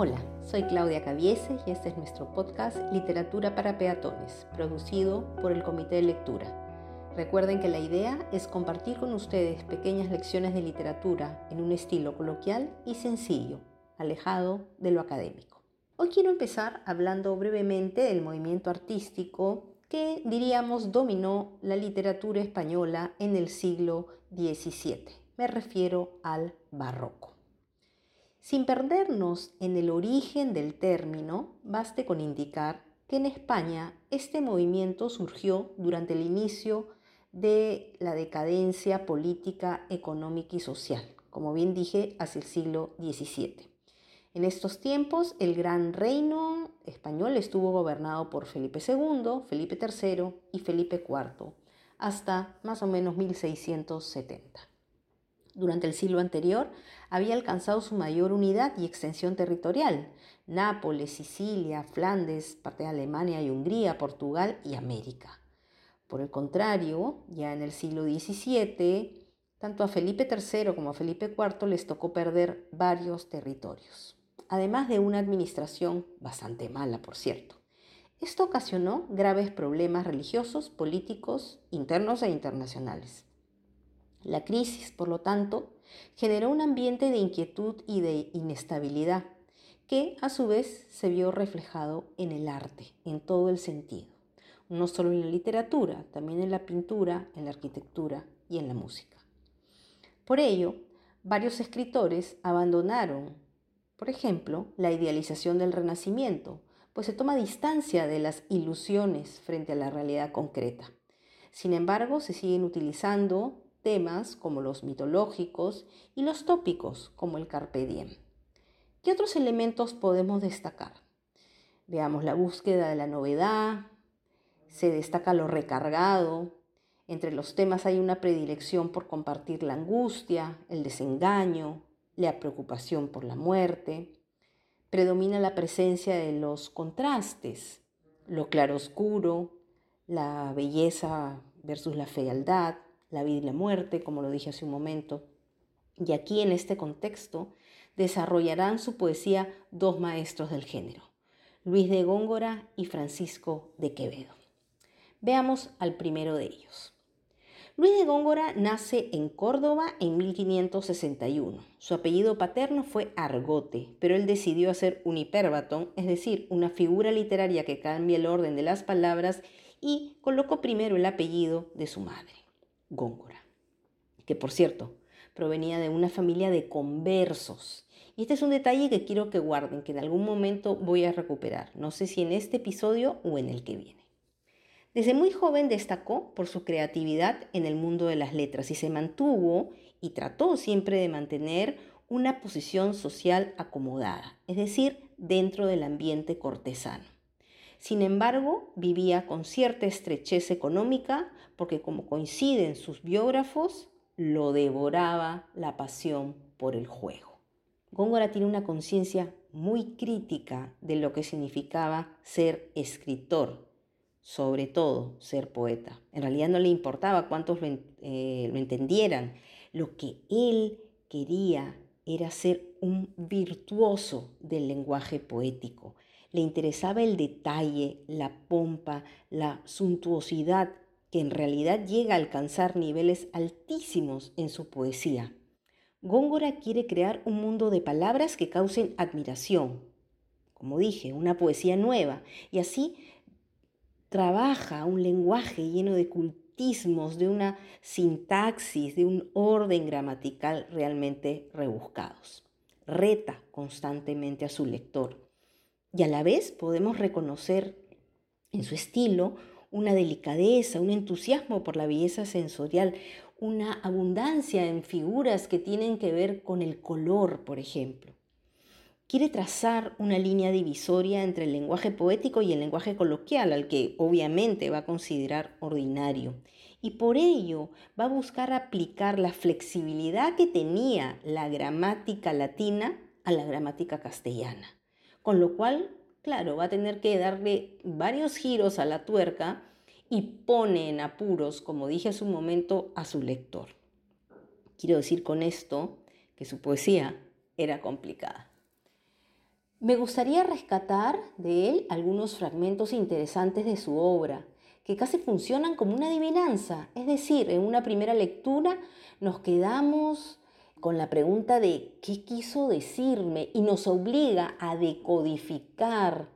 Hola, soy Claudia Caviese y este es nuestro podcast Literatura para Peatones, producido por el Comité de Lectura. Recuerden que la idea es compartir con ustedes pequeñas lecciones de literatura en un estilo coloquial y sencillo, alejado de lo académico. Hoy quiero empezar hablando brevemente del movimiento artístico que diríamos dominó la literatura española en el siglo XVII. Me refiero al barroco. Sin perdernos en el origen del término, baste con indicar que en España este movimiento surgió durante el inicio de la decadencia política, económica y social, como bien dije, hacia el siglo XVII. En estos tiempos, el gran reino español estuvo gobernado por Felipe II, Felipe III y Felipe IV, hasta más o menos 1670 durante el siglo anterior había alcanzado su mayor unidad y extensión territorial. Nápoles, Sicilia, Flandes, parte de Alemania y Hungría, Portugal y América. Por el contrario, ya en el siglo XVII, tanto a Felipe III como a Felipe IV les tocó perder varios territorios, además de una administración bastante mala, por cierto. Esto ocasionó graves problemas religiosos, políticos, internos e internacionales. La crisis, por lo tanto, generó un ambiente de inquietud y de inestabilidad que a su vez se vio reflejado en el arte, en todo el sentido, no solo en la literatura, también en la pintura, en la arquitectura y en la música. Por ello, varios escritores abandonaron, por ejemplo, la idealización del Renacimiento, pues se toma distancia de las ilusiones frente a la realidad concreta. Sin embargo, se siguen utilizando temas como los mitológicos y los tópicos como el carpe diem. ¿Qué otros elementos podemos destacar? Veamos la búsqueda de la novedad, se destaca lo recargado, entre los temas hay una predilección por compartir la angustia, el desengaño, la preocupación por la muerte. Predomina la presencia de los contrastes, lo claroscuro, la belleza versus la fealdad, la vida y la muerte, como lo dije hace un momento. Y aquí en este contexto desarrollarán su poesía dos maestros del género, Luis de Góngora y Francisco de Quevedo. Veamos al primero de ellos. Luis de Góngora nace en Córdoba en 1561. Su apellido paterno fue Argote, pero él decidió hacer un hiperbatón, es decir, una figura literaria que cambia el orden de las palabras y colocó primero el apellido de su madre. Góngora, que por cierto provenía de una familia de conversos. Y este es un detalle que quiero que guarden, que en algún momento voy a recuperar, no sé si en este episodio o en el que viene. Desde muy joven destacó por su creatividad en el mundo de las letras y se mantuvo y trató siempre de mantener una posición social acomodada, es decir, dentro del ambiente cortesano. Sin embargo, vivía con cierta estrechez económica porque, como coinciden sus biógrafos, lo devoraba la pasión por el juego. Góngora tiene una conciencia muy crítica de lo que significaba ser escritor, sobre todo ser poeta. En realidad no le importaba cuántos lo, eh, lo entendieran. Lo que él quería era ser un virtuoso del lenguaje poético le interesaba el detalle, la pompa, la suntuosidad que en realidad llega a alcanzar niveles altísimos en su poesía. Góngora quiere crear un mundo de palabras que causen admiración, como dije, una poesía nueva, y así trabaja un lenguaje lleno de cultismos, de una sintaxis, de un orden gramatical realmente rebuscados. Reta constantemente a su lector y a la vez podemos reconocer en su estilo una delicadeza, un entusiasmo por la belleza sensorial, una abundancia en figuras que tienen que ver con el color, por ejemplo. Quiere trazar una línea divisoria entre el lenguaje poético y el lenguaje coloquial, al que obviamente va a considerar ordinario. Y por ello va a buscar aplicar la flexibilidad que tenía la gramática latina a la gramática castellana. Con lo cual, claro, va a tener que darle varios giros a la tuerca y pone en apuros, como dije hace un momento, a su lector. Quiero decir con esto que su poesía era complicada. Me gustaría rescatar de él algunos fragmentos interesantes de su obra, que casi funcionan como una adivinanza. Es decir, en una primera lectura nos quedamos con la pregunta de qué quiso decirme y nos obliga a decodificar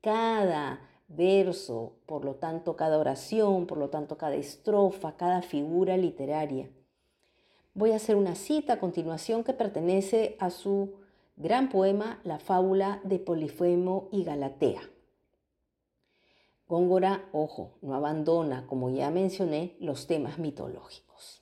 cada verso, por lo tanto cada oración, por lo tanto cada estrofa, cada figura literaria. Voy a hacer una cita a continuación que pertenece a su gran poema La fábula de Polifemo y Galatea. Góngora, ojo, no abandona, como ya mencioné, los temas mitológicos.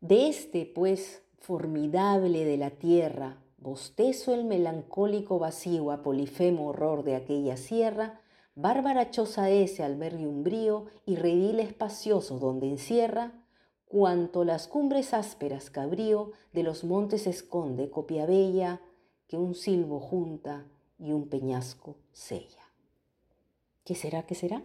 De este, pues, formidable de la tierra, bostezo el melancólico vacío a Polifemo horror de aquella sierra, bárbara choza ese albergue umbrío y redil espacioso donde encierra cuanto las cumbres ásperas cabrío de los montes esconde copia bella que un silbo junta y un peñasco sella. ¿Qué será? ¿Qué será?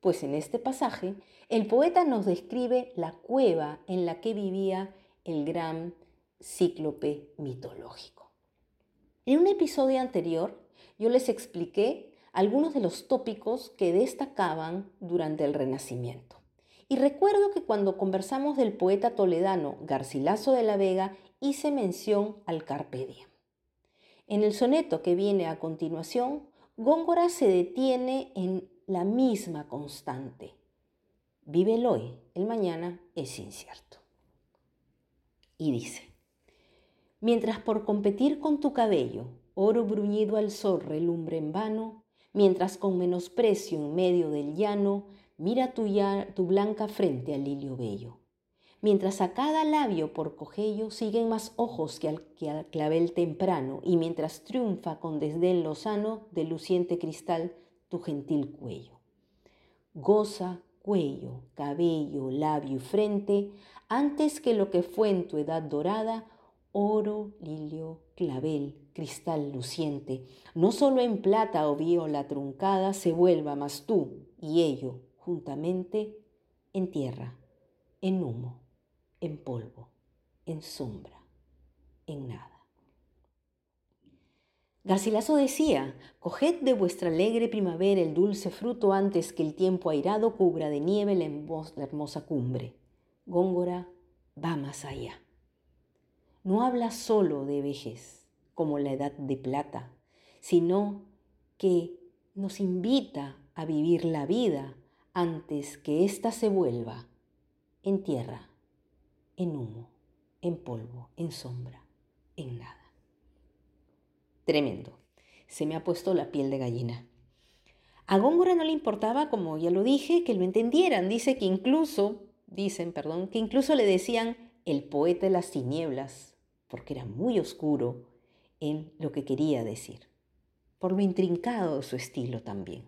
Pues en este pasaje el poeta nos describe la cueva en la que vivía el gran cíclope mitológico. En un episodio anterior yo les expliqué algunos de los tópicos que destacaban durante el Renacimiento. Y recuerdo que cuando conversamos del poeta toledano Garcilaso de la Vega hice mención al Carpe Diem. En el soneto que viene a continuación Góngora se detiene en la misma constante. Vive el hoy, el mañana es incierto. Y dice, mientras por competir con tu cabello, oro bruñido al sol relumbre en vano, mientras con menosprecio en medio del llano, mira tu, tu blanca frente al lilio bello mientras a cada labio por cogello siguen más ojos que al, clavel temprano, y mientras triunfa con desdén lozano del luciente cristal tu gentil cuello. Goza cuello, cabello, labio y frente, antes que lo que fue en tu edad dorada, oro, lilio, clavel, cristal luciente, no solo en plata o viola truncada se vuelva más tú y ello juntamente en tierra, en humo en polvo, en sombra, en nada. Garcilaso decía, coged de vuestra alegre primavera el dulce fruto antes que el tiempo airado cubra de nieve la, hermosa cumbre. Góngora va más allá. No habla solo de vejez, como la edad de plata, sino que nos invita a vivir la vida antes que ésta se vuelva en tierra en humo, en polvo, en sombra, en nada. Tremendo. Se me ha puesto la piel de gallina. A Góngora no le importaba, como ya lo dije, que lo entendieran. Dice que incluso, dicen, perdón, que incluso le decían el poeta de las tinieblas, porque era muy oscuro en lo que quería decir, por lo intrincado de su estilo también.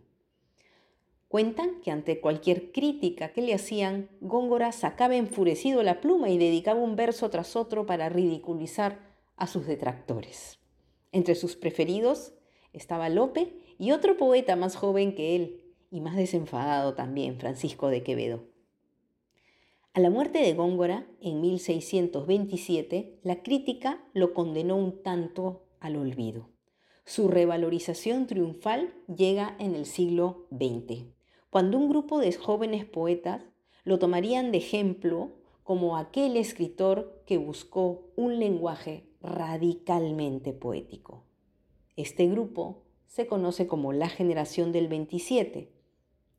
Cuentan que ante cualquier crítica que le hacían, Góngora sacaba enfurecido la pluma y dedicaba un verso tras otro para ridiculizar a sus detractores. Entre sus preferidos estaba Lope y otro poeta más joven que él y más desenfadado también, Francisco de Quevedo. A la muerte de Góngora, en 1627, la crítica lo condenó un tanto al olvido. Su revalorización triunfal llega en el siglo XX cuando un grupo de jóvenes poetas lo tomarían de ejemplo como aquel escritor que buscó un lenguaje radicalmente poético. Este grupo se conoce como la generación del 27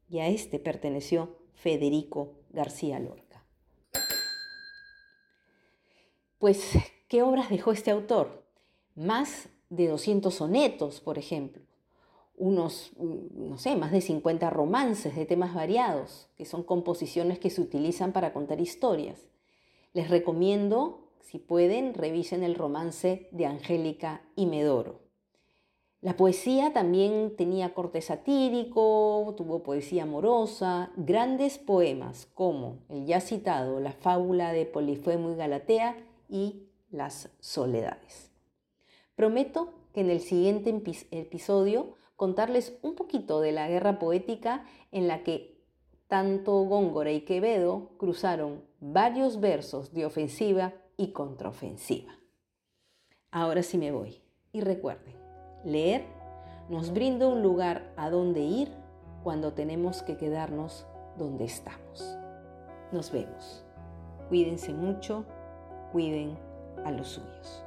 y a este perteneció Federico García Lorca. Pues, ¿qué obras dejó este autor? Más de 200 sonetos, por ejemplo, unos, mm, no sé, más de 50 romances de temas variados, que son composiciones que se utilizan para contar historias. Les recomiendo, si pueden, revisen el romance de Angélica y Medoro. La poesía también tenía corte satírico, tuvo poesía amorosa, grandes poemas como el ya citado La fábula de Polifemo y Galatea y Las Soledades. Prometo que en el siguiente episodio contarles un poquito de la guerra poética en la que tanto Góngora y Quevedo cruzaron varios versos de ofensiva y contraofensiva. Ahora sí me voy. Y recuerden, Leer nos brinda un lugar a donde ir cuando tenemos que quedarnos donde estamos. Nos vemos. Cuídense mucho, cuiden a los suyos.